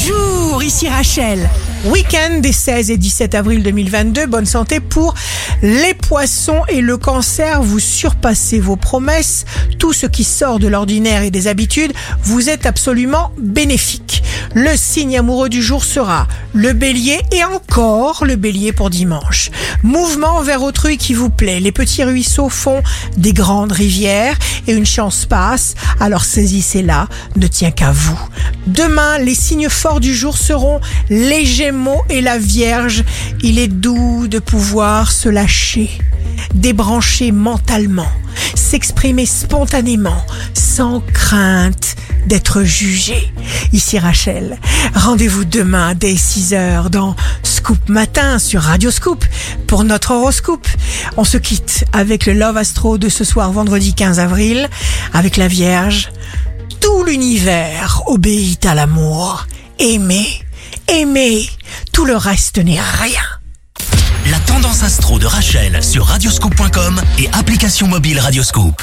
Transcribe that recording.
Bonjour, ici Rachel. Week-end des 16 et 17 avril 2022, bonne santé pour les poissons et le cancer. Vous surpassez vos promesses. Tout ce qui sort de l'ordinaire et des habitudes vous est absolument bénéfique. Le signe amoureux du jour sera le bélier et encore le bélier pour dimanche. Mouvement vers autrui qui vous plaît. Les petits ruisseaux font des grandes rivières et une chance passe. Alors saisissez-la, ne tient qu'à vous. Demain, les signes forts du jour seront les Gémeaux et la Vierge. Il est doux de pouvoir se lâcher, débrancher mentalement, s'exprimer spontanément, sans crainte d'être jugé. Ici Rachel, rendez-vous demain dès 6h dans Scoop Matin sur Radio Scoop pour notre horoscope. On se quitte avec le Love Astro de ce soir vendredi 15 avril avec la Vierge. Tout l'univers obéit à l'amour. Aimez, aimez, tout le reste n'est rien. La tendance astro de Rachel sur radioscope.com et application mobile Radioscope.